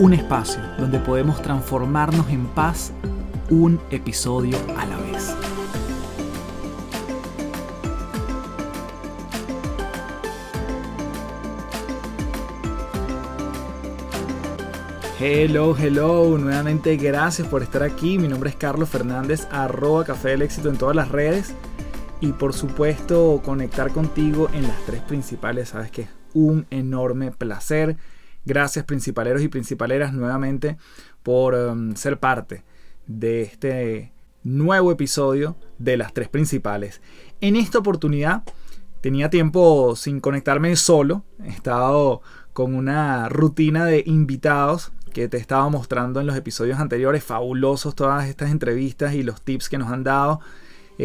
Un espacio donde podemos transformarnos en paz un episodio a la vez. Hello, hello, nuevamente gracias por estar aquí. Mi nombre es Carlos Fernández, arroba Café del Éxito en todas las redes. Y por supuesto, conectar contigo en las tres principales, sabes que un enorme placer. Gracias principaleros y principaleras nuevamente por um, ser parte de este nuevo episodio de las tres principales. En esta oportunidad tenía tiempo sin conectarme solo. He estado con una rutina de invitados que te estaba mostrando en los episodios anteriores. Fabulosos todas estas entrevistas y los tips que nos han dado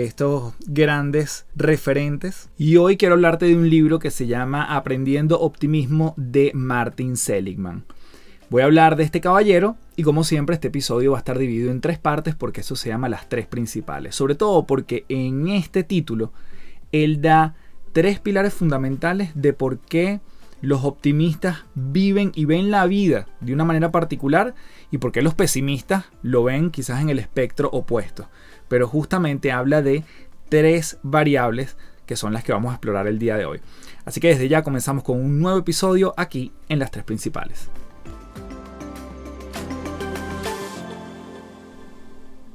estos grandes referentes. Y hoy quiero hablarte de un libro que se llama Aprendiendo Optimismo de Martin Seligman. Voy a hablar de este caballero y como siempre este episodio va a estar dividido en tres partes porque eso se llama las tres principales. Sobre todo porque en este título él da tres pilares fundamentales de por qué los optimistas viven y ven la vida de una manera particular y por qué los pesimistas lo ven quizás en el espectro opuesto pero justamente habla de tres variables que son las que vamos a explorar el día de hoy. Así que desde ya comenzamos con un nuevo episodio aquí en las tres principales.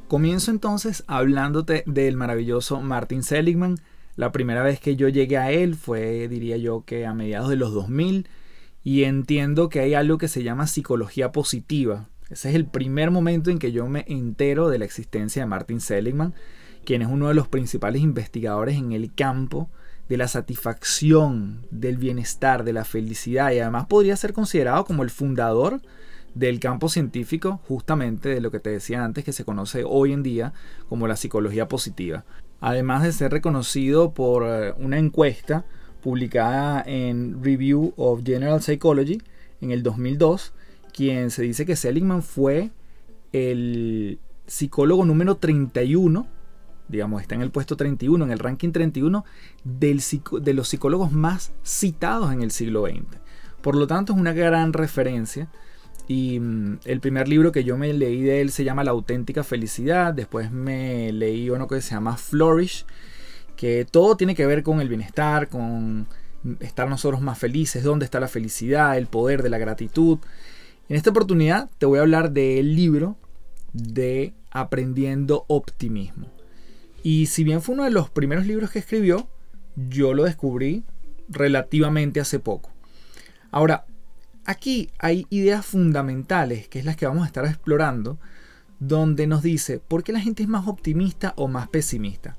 Comienzo entonces hablándote del maravilloso Martin Seligman. La primera vez que yo llegué a él fue, diría yo, que a mediados de los 2000 y entiendo que hay algo que se llama psicología positiva, ese es el primer momento en que yo me entero de la existencia de Martin Seligman, quien es uno de los principales investigadores en el campo de la satisfacción, del bienestar, de la felicidad y además podría ser considerado como el fundador del campo científico, justamente de lo que te decía antes, que se conoce hoy en día como la psicología positiva. Además de ser reconocido por eh, una encuesta publicada en Review of General Psychology en el 2002, quien se dice que Seligman fue el psicólogo número 31, digamos, está en el puesto 31, en el ranking 31 del, de los psicólogos más citados en el siglo XX. Por lo tanto, es una gran referencia. Y mm, el primer libro que yo me leí de él se llama La auténtica felicidad. Después me leí uno que se llama Flourish, que todo tiene que ver con el bienestar, con estar nosotros más felices, dónde está la felicidad, el poder de la gratitud. En esta oportunidad te voy a hablar del libro de Aprendiendo Optimismo. Y si bien fue uno de los primeros libros que escribió, yo lo descubrí relativamente hace poco. Ahora, aquí hay ideas fundamentales, que es las que vamos a estar explorando, donde nos dice por qué la gente es más optimista o más pesimista.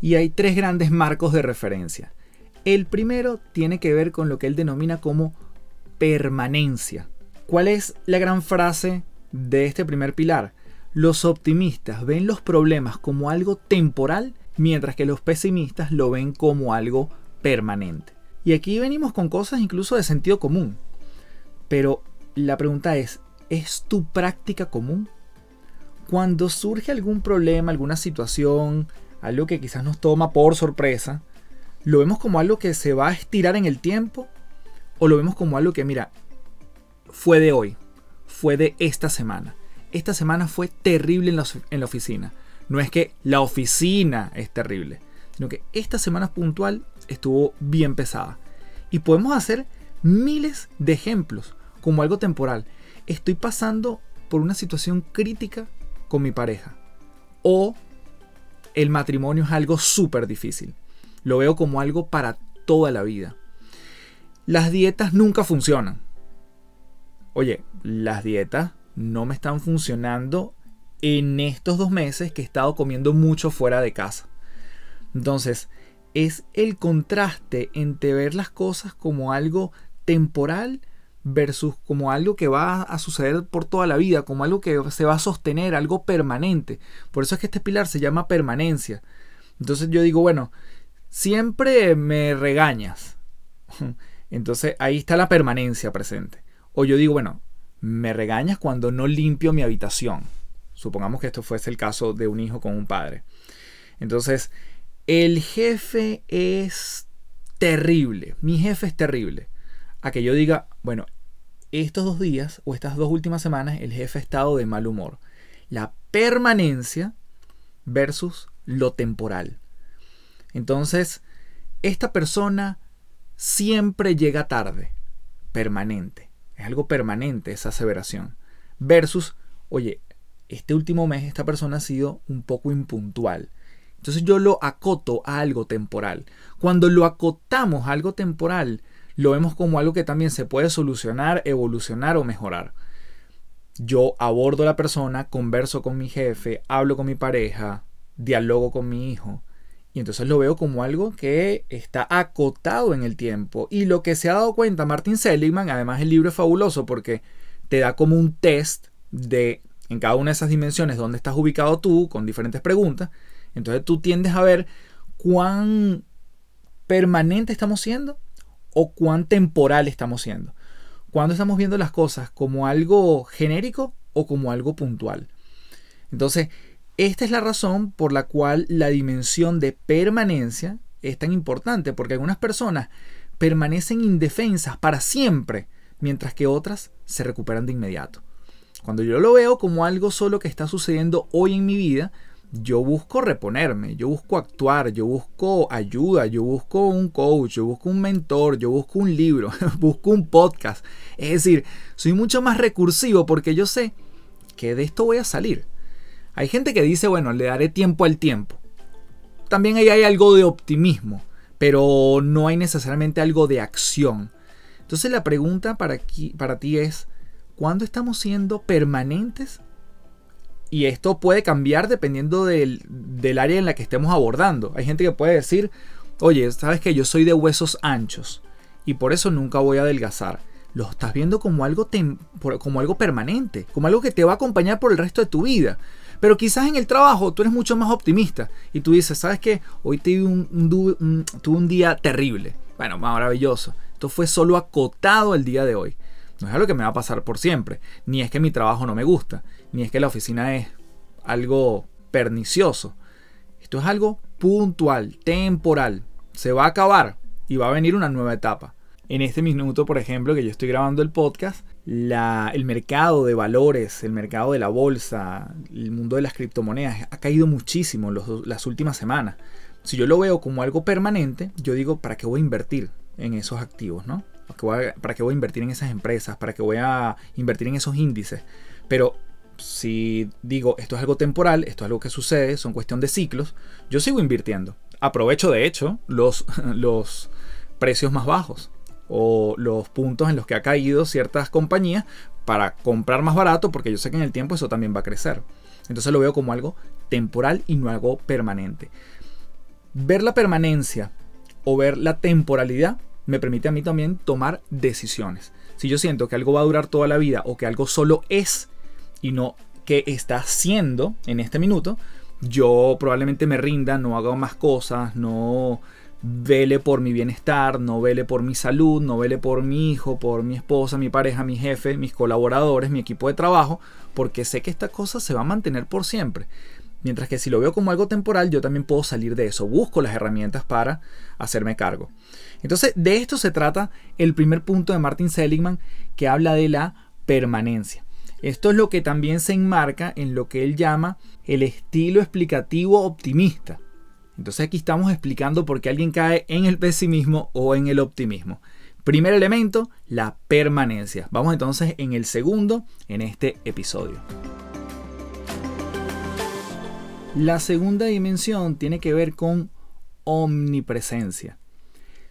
Y hay tres grandes marcos de referencia. El primero tiene que ver con lo que él denomina como permanencia. ¿Cuál es la gran frase de este primer pilar? Los optimistas ven los problemas como algo temporal, mientras que los pesimistas lo ven como algo permanente. Y aquí venimos con cosas incluso de sentido común. Pero la pregunta es, ¿es tu práctica común? Cuando surge algún problema, alguna situación, algo que quizás nos toma por sorpresa, ¿lo vemos como algo que se va a estirar en el tiempo? ¿O lo vemos como algo que, mira, fue de hoy, fue de esta semana. Esta semana fue terrible en la, oficina. No es que la oficina es terrible, sino que esta semana puntual estuvo bien pesada. Y podemos hacer miles de ejemplos como algo temporal. Estoy pasando por una situación crítica con mi pareja. O el matrimonio es algo súper difícil. Lo veo como algo para toda la vida. Las dietas nunca funcionan oye, las dietas no me están funcionando en estos dos meses que he estado comiendo mucho fuera de casa. Entonces, es el contraste entre ver las cosas como algo temporal versus como algo que va a suceder por toda la vida, como algo que se va a sostener, algo permanente. Por eso es que este pilar se llama permanencia. Entonces yo digo, bueno, siempre me regañas. Entonces ahí está la permanencia presente. O yo digo, bueno, me regañas cuando no limpio mi habitación. Supongamos que esto fuese el caso de un hijo con un padre. Entonces, el jefe es terrible. Mi jefe es terrible. A que yo diga, bueno, estos dos días o estas dos últimas semanas el jefe ha estado de mal humor. La permanencia versus lo temporal. Entonces, esta persona siempre llega tarde, permanente. Es algo permanente esa aseveración. Versus, oye, este último mes esta persona ha sido un poco impuntual. Entonces yo lo acoto a algo temporal. Cuando lo acotamos a algo temporal, lo vemos como algo que también se puede solucionar, evolucionar o mejorar. Yo abordo a la persona, converso con mi jefe, hablo con mi pareja, dialogo con mi hijo. Y entonces lo veo como algo que está acotado en el tiempo. Y lo que se ha dado cuenta Martin Seligman, además el libro es fabuloso porque te da como un test de en cada una de esas dimensiones dónde estás ubicado tú con diferentes preguntas. Entonces tú tiendes a ver cuán permanente estamos siendo o cuán temporal estamos siendo. Cuando estamos viendo las cosas como algo genérico o como algo puntual. Entonces, esta es la razón por la cual la dimensión de permanencia es tan importante, porque algunas personas permanecen indefensas para siempre, mientras que otras se recuperan de inmediato. Cuando yo lo veo como algo solo que está sucediendo hoy en mi vida, yo busco reponerme, yo busco actuar, yo busco ayuda, yo busco un coach, yo busco un mentor, yo busco un libro, busco un podcast. Es decir, soy mucho más recursivo porque yo sé que de esto voy a salir. Hay gente que dice, bueno, le daré tiempo al tiempo. También ahí hay algo de optimismo, pero no hay necesariamente algo de acción. Entonces la pregunta para, ti es, ¿cuándo estamos siendo permanentes y esto puede cambiar dependiendo del, área en la que estemos abordando. Hay gente que puede decir, oye, sabes que yo soy de huesos anchos y por eso nunca voy a adelgazar. Lo estás viendo como algo, como algo permanente, como algo que te va a acompañar por el resto de tu vida. Pero quizás en el trabajo tú eres mucho más optimista y tú dices, ¿sabes qué? Hoy tuve un, un día terrible. Bueno, maravilloso. Esto fue solo acotado el día de hoy. No es algo que me va a pasar por siempre. Ni es que mi trabajo no me gusta. Ni es que la oficina es algo pernicioso. Esto es algo puntual, temporal. Se va a acabar y va a venir una nueva etapa. En este minuto, por ejemplo, que yo estoy grabando el podcast, el mercado de valores, el mercado de la bolsa, el mundo de las criptomonedas ha caído muchísimo en las últimas semanas. Si yo lo veo como algo permanente, yo digo, ¿para qué voy a invertir en esos activos? ¿no? ¿Para qué voy a invertir en esas empresas? ¿Para qué voy a invertir en esos índices? Pero si digo esto es algo temporal, esto es algo que sucede, son cuestión de ciclos, yo sigo invirtiendo. Aprovecho de hecho los, los precios más bajos o los puntos en los que ha caído ciertas compañías para comprar más barato porque yo sé que en el tiempo eso también va a crecer. Entonces lo veo como algo temporal y no algo permanente. Ver la permanencia o ver la temporalidad me permite a mí también tomar decisiones. Si yo siento que algo va a durar toda la vida o que algo solo es y no que está siendo en este minuto, yo probablemente me rinda, no haga más cosas, no vele por mi bienestar, no vele por mi salud, no vele por mi hijo, por mi esposa, mi pareja, mi jefe, mis colaboradores, mi equipo de trabajo, porque sé que esta cosa se va a mantener por siempre. Mientras que si lo veo como algo temporal, yo también puedo salir de eso. Busco las herramientas para hacerme cargo. Entonces, de esto se trata el primer punto de Martin Seligman que habla de la permanencia. Esto es lo que también se enmarca en lo que él llama el estilo explicativo optimista. Entonces aquí estamos explicando por qué alguien cae en el pesimismo o en el optimismo. Primer elemento, la permanencia. Vamos entonces en el segundo en este episodio. La segunda dimensión tiene que ver con omnipresencia.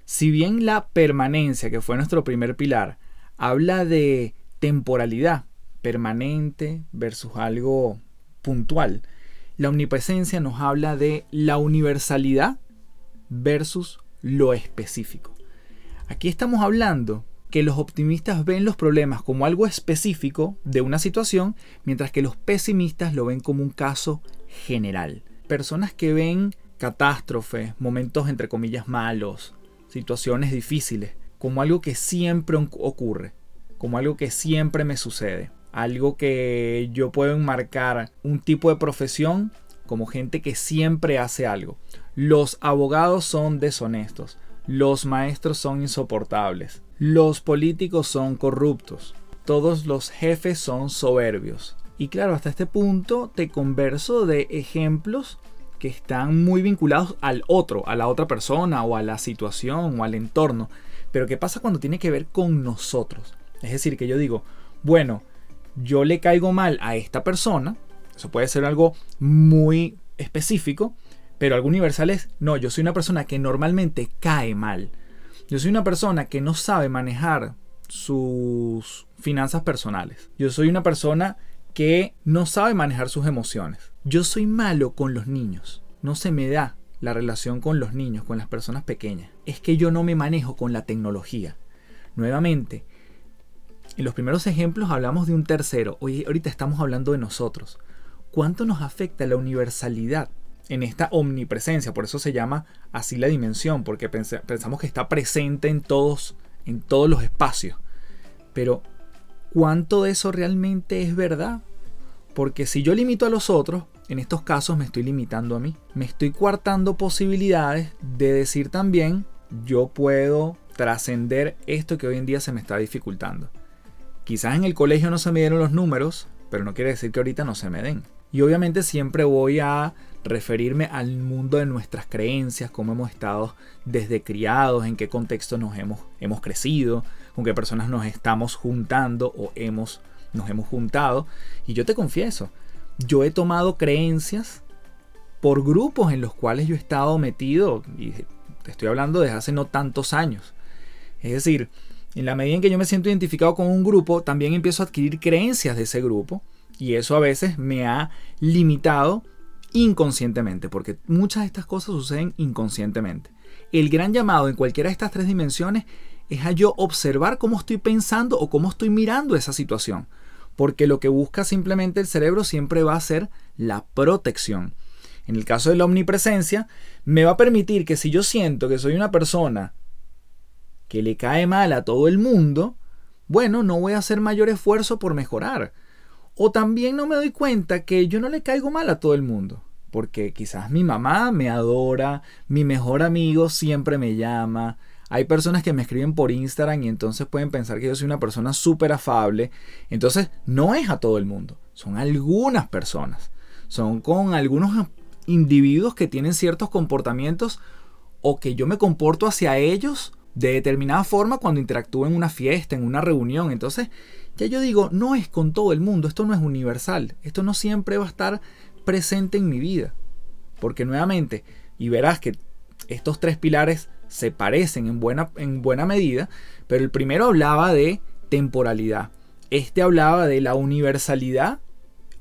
Si bien la permanencia, que fue nuestro primer pilar, habla de temporalidad, permanente versus algo puntual, la omnipresencia nos habla de la universalidad versus lo específico. Aquí estamos hablando que los optimistas ven los problemas como algo específico de una situación, mientras que los pesimistas lo ven como un caso general. Personas que ven catástrofes, momentos entre comillas malos, situaciones difíciles, como algo que siempre ocurre, como algo que siempre me sucede, algo que yo puedo enmarcar un tipo de profesión como gente que siempre hace algo. Los abogados son deshonestos, los maestros son insoportables, los políticos son corruptos, todos los jefes son soberbios. Y claro, hasta este punto te converso de ejemplos que están muy vinculados al otro, a la otra persona o a la situación o al entorno. Pero ¿qué pasa cuando tiene que ver con nosotros? Es decir, que yo digo, bueno, yo le caigo mal a esta persona, eso puede ser algo muy específico, pero algo universal es, no, yo soy una persona que normalmente cae mal. Yo soy una persona que no sabe manejar sus finanzas personales. Yo soy una persona que no sabe manejar sus emociones. Yo soy malo con los niños. No se me da la relación con los niños, con las personas pequeñas. Es que yo no me manejo con la tecnología. Nuevamente, en los primeros ejemplos hablamos de un tercero. Hoy ahorita estamos hablando de nosotros. ¿Cuánto nos afecta la universalidad en esta omnipresencia? Por eso se llama así la dimensión, porque pensamos que está presente en todos, en todos los espacios. Pero ¿cuánto de eso realmente es verdad? Porque si yo limito a los otros, en estos casos me estoy limitando a mí. Me estoy coartando posibilidades de decir también, yo puedo trascender esto que hoy en día se me está dificultando. Quizás en el colegio no se me dieron los números, pero no quiere decir que ahorita no se me den. Y obviamente siempre voy a referirme al mundo de nuestras creencias, cómo hemos estado desde criados, en qué contexto nos hemos, hemos crecido, con qué personas nos estamos juntando o hemos, nos hemos juntado. Y yo te confieso, yo he tomado creencias por grupos en los cuales yo he estado metido, y te estoy hablando desde hace no tantos años. Es decir, en la medida en que yo me siento identificado con un grupo, también empiezo a adquirir creencias de ese grupo y eso a veces me ha limitado inconscientemente, porque muchas de estas cosas suceden inconscientemente. El gran llamado en cualquiera de estas tres dimensiones es a yo observar cómo estoy pensando o cómo estoy mirando esa situación, porque lo que busca simplemente el cerebro siempre va a ser la protección. En el caso de la omnipresencia, me va a permitir que si yo siento que soy una persona que le cae mal a todo el mundo, bueno, no voy a hacer mayor esfuerzo por mejorar. O también no me doy cuenta que yo no le caigo mal a todo el mundo. Porque quizás mi mamá me adora, mi mejor amigo siempre me llama. Hay personas que me escriben por Instagram y entonces pueden pensar que yo soy una persona súper afable. Entonces no es a todo el mundo, son algunas personas. Son con algunos individuos que tienen ciertos comportamientos o que yo me comporto hacia ellos de determinada forma cuando interactúo en una fiesta, en una reunión. Entonces, ya yo digo, no es con todo el mundo, esto no es universal, esto no siempre va a estar presente en mi vida. Porque nuevamente, y verás que estos tres pilares se parecen en buena, en buena medida, pero el primero hablaba de temporalidad, este hablaba de la universalidad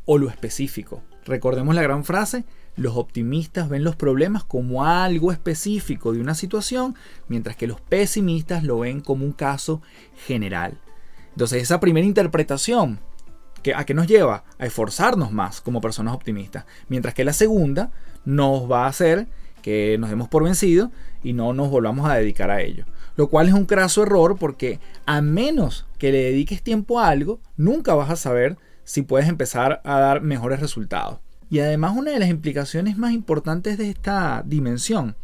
o lo específico. Recordemos la gran frase, los optimistas ven los problemas como algo específico de una situación, mientras que los pesimistas lo ven como un caso general. Entonces esa primera interpretación, ¿a qué nos lleva? A esforzarnos más como personas optimistas, mientras que la segunda nos va a hacer que nos demos por vencidos y no nos volvamos a dedicar a ello. Lo cual es un craso error porque a menos que le dediques tiempo a algo, nunca vas a saber si puedes empezar a dar mejores resultados. Y además una de las implicaciones más importantes de esta dimensión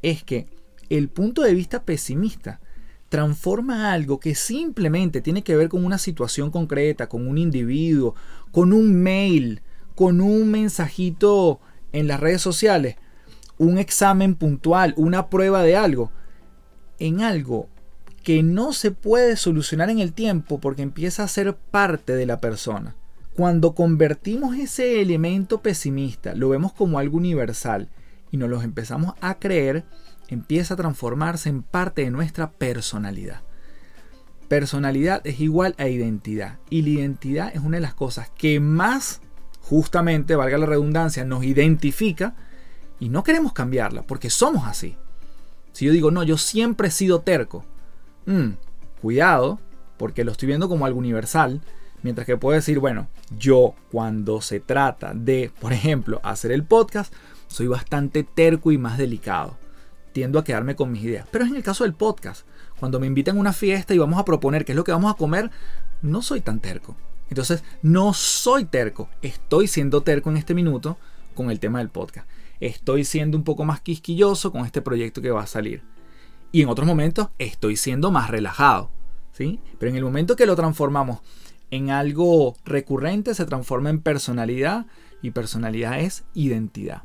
es que el punto de vista pesimista transforma algo que simplemente tiene que ver con una situación concreta, con un individuo, con un mail, con un mensajito en las redes sociales, un examen puntual, una prueba de algo, en algo que no se puede solucionar en el tiempo porque empieza a ser parte de la persona. Cuando convertimos ese elemento pesimista, lo vemos como algo universal y nos lo empezamos a creer, empieza a transformarse en parte de nuestra personalidad. Personalidad es igual a identidad y la identidad es una de las cosas que más, justamente, valga la redundancia, nos identifica y no queremos cambiarla porque somos así. Si yo digo, no, yo siempre he sido terco, mm, cuidado, porque lo estoy viendo como algo universal, mientras que puedo decir, bueno, yo cuando se trata de, por ejemplo, hacer el podcast, soy bastante terco y más delicado. Tiendo a quedarme con mis ideas. Pero es en el caso del podcast. Cuando me invitan a una fiesta y vamos a proponer qué es lo que vamos a comer, no soy tan terco. Entonces, no soy terco. Estoy siendo terco en este minuto con el tema del podcast. Estoy siendo un poco más quisquilloso con este proyecto que va a salir. Y en otros momentos estoy siendo más relajado. ¿sí? Pero en el momento que lo transformamos en algo recurrente, se transforma en personalidad. Y personalidad es identidad.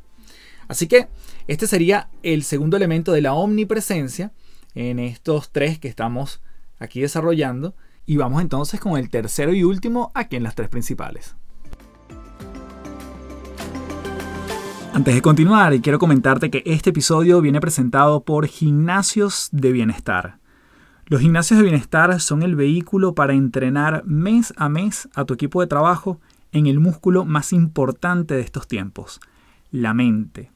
Así que este sería el segundo elemento de la omnipresencia en estos tres que estamos aquí desarrollando. Y vamos entonces con el tercero y último aquí en las tres principales. Antes de continuar, quiero comentarte que este episodio viene presentado por Gimnasios de Bienestar. Los gimnasios de bienestar son el vehículo para entrenar mes a mes a tu equipo de trabajo en el músculo más importante de estos tiempos, la mente.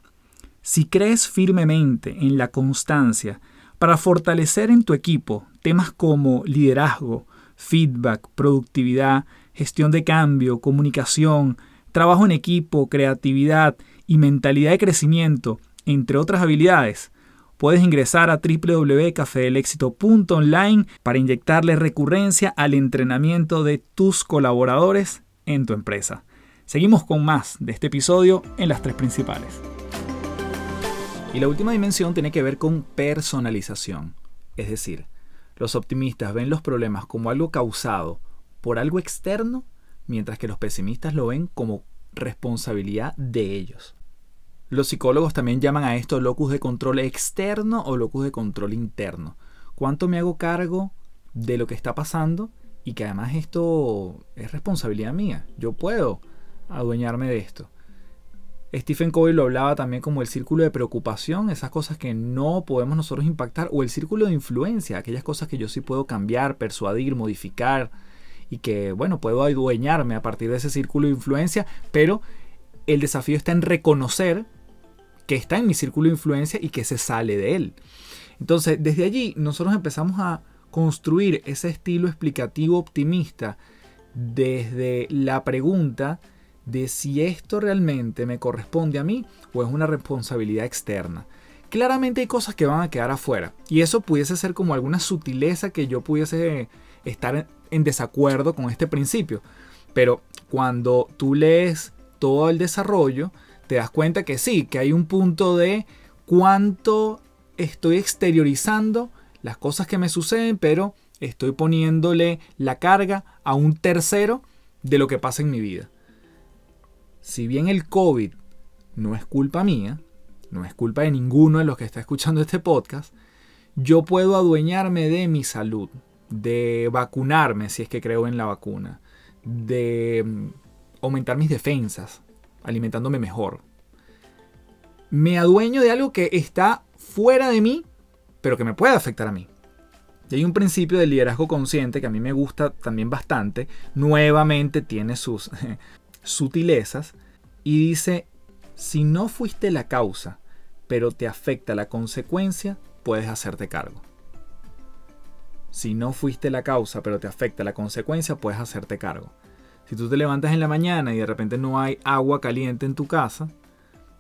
Si crees firmemente en la constancia para fortalecer en tu equipo temas como liderazgo, feedback, productividad, gestión de cambio, comunicación, trabajo en equipo, creatividad y mentalidad de crecimiento, entre otras habilidades, puedes ingresar a www.cafedelexito.online para inyectarle recurrencia al entrenamiento de tus colaboradores en tu empresa. Seguimos con más de este episodio en las tres principales. Y la última dimensión tiene que ver con personalización. Es decir, los optimistas ven los problemas como algo causado por algo externo, mientras que los pesimistas lo ven como responsabilidad de ellos. Los psicólogos también llaman a esto locus de control externo o locus de control interno. ¿Cuánto me hago cargo de lo que está pasando? Y que además esto es responsabilidad mía. Yo puedo adueñarme de esto. Stephen Covey lo hablaba también como el círculo de preocupación, esas cosas que no podemos nosotros impactar, o el círculo de influencia, aquellas cosas que yo sí puedo cambiar, persuadir, modificar, y que, bueno, puedo adueñarme a partir de ese círculo de influencia, pero el desafío está en reconocer que está en mi círculo de influencia y que se sale de él. Entonces, desde allí nosotros empezamos a construir ese estilo explicativo optimista desde la pregunta, de si esto realmente me corresponde a mí o es una responsabilidad externa. Claramente hay cosas que van a quedar afuera y eso pudiese ser como alguna sutileza que yo pudiese estar en desacuerdo con este principio. Pero cuando tú lees todo el desarrollo, te das cuenta que sí, que hay un punto de cuánto estoy exteriorizando las cosas que me suceden, pero estoy poniéndole la carga a un tercero de lo que pasa en mi vida. Si bien el COVID no es culpa mía, no es culpa de ninguno de los que está escuchando este podcast, yo puedo adueñarme de mi salud, de vacunarme si es que creo en la vacuna, de mm, aumentar mis defensas, alimentándome mejor. Me adueño de algo que está fuera de mí, pero que me puede afectar a mí. Y hay un principio del liderazgo consciente que a mí me gusta también bastante. Nuevamente tiene sus, sutilezas y dice, si no fuiste la causa, pero te afecta la consecuencia, puedes hacerte cargo. Si no fuiste la causa, pero te afecta la consecuencia, puedes hacerte cargo. Si tú te levantas en la mañana y de repente no hay agua caliente en tu casa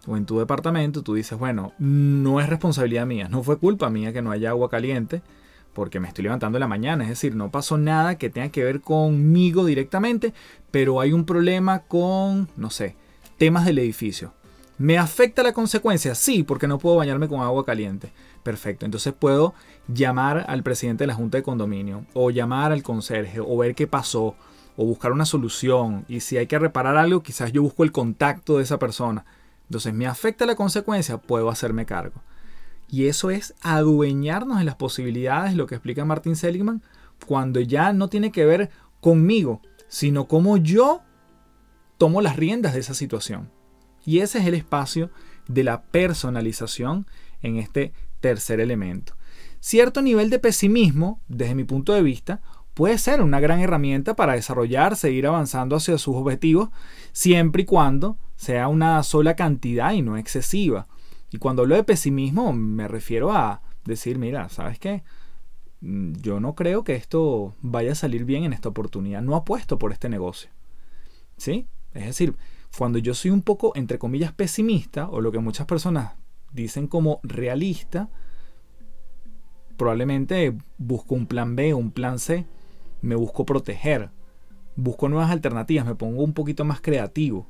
o en tu departamento, tú dices, bueno, no es responsabilidad mía, no fue culpa mía que no haya agua caliente, porque me estoy levantando en la mañana, es decir, no pasó nada que tenga que ver conmigo directamente, pero hay un problema con, no sé, temas del edificio. ¿Me afecta la consecuencia? Sí, porque no puedo bañarme con agua caliente. Perfecto, entonces puedo llamar al presidente de la junta de condominio, o llamar al conserje, o ver qué pasó, o buscar una solución. Y si hay que reparar algo, quizás yo busco el contacto de esa persona. Entonces, ¿me afecta la consecuencia? Puedo hacerme cargo. Y eso es adueñarnos de las posibilidades, lo que explica Martin Seligman, cuando ya no tiene que ver conmigo, sino cómo yo tomo las riendas de esa situación. Y ese es el espacio de la personalización en este tercer elemento. Cierto nivel de pesimismo, desde mi punto de vista, puede ser una gran herramienta para desarrollar, seguir avanzando hacia sus objetivos, siempre y cuando sea una sola cantidad y no excesiva. Y cuando hablo de pesimismo me refiero a decir, mira, ¿sabes qué? mm, yo no creo que esto vaya a salir bien en esta oportunidad. No apuesto por este negocio. ¿Sí? Es decir, cuando yo soy un poco, entre comillas, pesimista, o lo que muchas personas dicen como realista, probablemente busco un plan B un plan C, me busco proteger, busco nuevas alternativas, me pongo un poquito más creativo.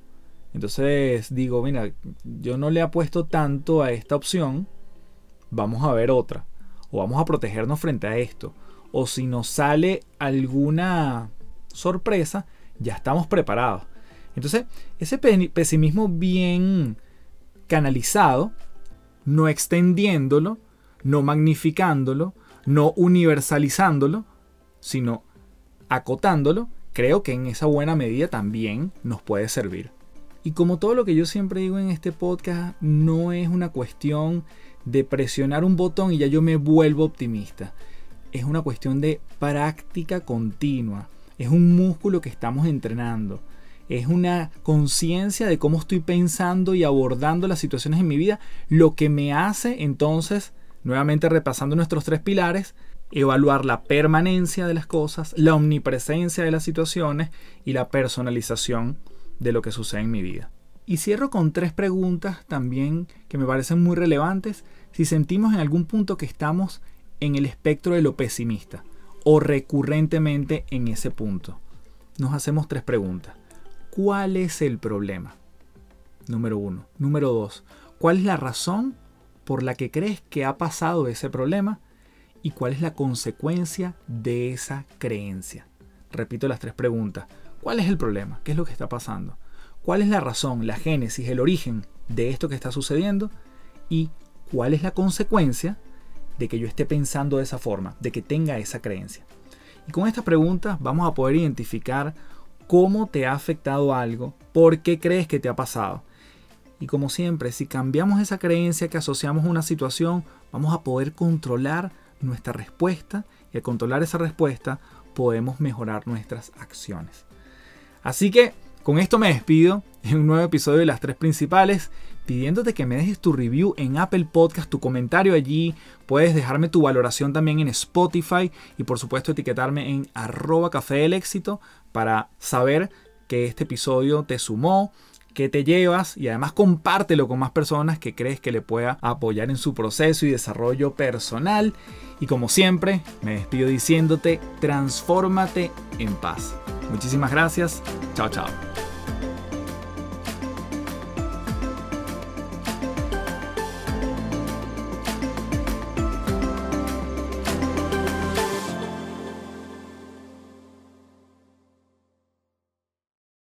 Entonces digo, mira, yo no le apuesto tanto a esta opción, vamos a ver otra, o vamos a protegernos frente a esto, o si nos sale alguna sorpresa, ya estamos preparados. Entonces, ese pesimismo bien canalizado, no extendiéndolo, no magnificándolo, no universalizándolo, sino acotándolo, creo que en esa buena medida también nos puede servir. Y como todo lo que yo siempre digo en este podcast, no es una cuestión de presionar un botón y ya yo me vuelvo optimista. Es una cuestión de práctica continua. Es un músculo que estamos entrenando es una conciencia de cómo estoy pensando y abordando las situaciones en mi vida, lo que me hace entonces, nuevamente repasando nuestros tres pilares, evaluar la permanencia de las cosas, la omnipresencia de las situaciones y la personalización de lo que sucede en mi vida. Y cierro con tres preguntas también que me parecen muy relevantes si sentimos en algún punto que estamos en el espectro de lo pesimista o recurrentemente en ese punto. Nos hacemos tres preguntas. ¿Cuál es el problema? Número uno. Número dos. ¿Cuál es la razón por la que crees que ha pasado ese problema? ¿Y cuál es la consecuencia de esa creencia? Repito las tres preguntas. ¿Cuál es el problema? ¿Qué es lo que está pasando? ¿Cuál es la razón, la génesis, el origen de esto que está sucediendo? ¿Y cuál es la consecuencia de que yo esté pensando de esa forma, de que tenga esa creencia? Y con estas preguntas vamos a poder identificar cómo te ha afectado algo, por qué crees que te ha pasado. Y como siempre, si cambiamos esa creencia que asociamos a una situación, vamos a poder controlar nuestra respuesta y al controlar esa respuesta podemos mejorar nuestras acciones. Así que con esto me despido en un nuevo episodio de las tres principales pidiéndote que me dejes tu review en Apple Podcast, tu comentario allí, puedes dejarme tu valoración también en Spotify y por supuesto etiquetarme en arroba café del éxito para saber que este episodio te sumó, que te llevas y además compártelo con más personas que crees que le pueda apoyar en su proceso y desarrollo personal. Y como siempre, me despido diciéndote, transfórmate en paz. Muchísimas gracias. Chao, chao.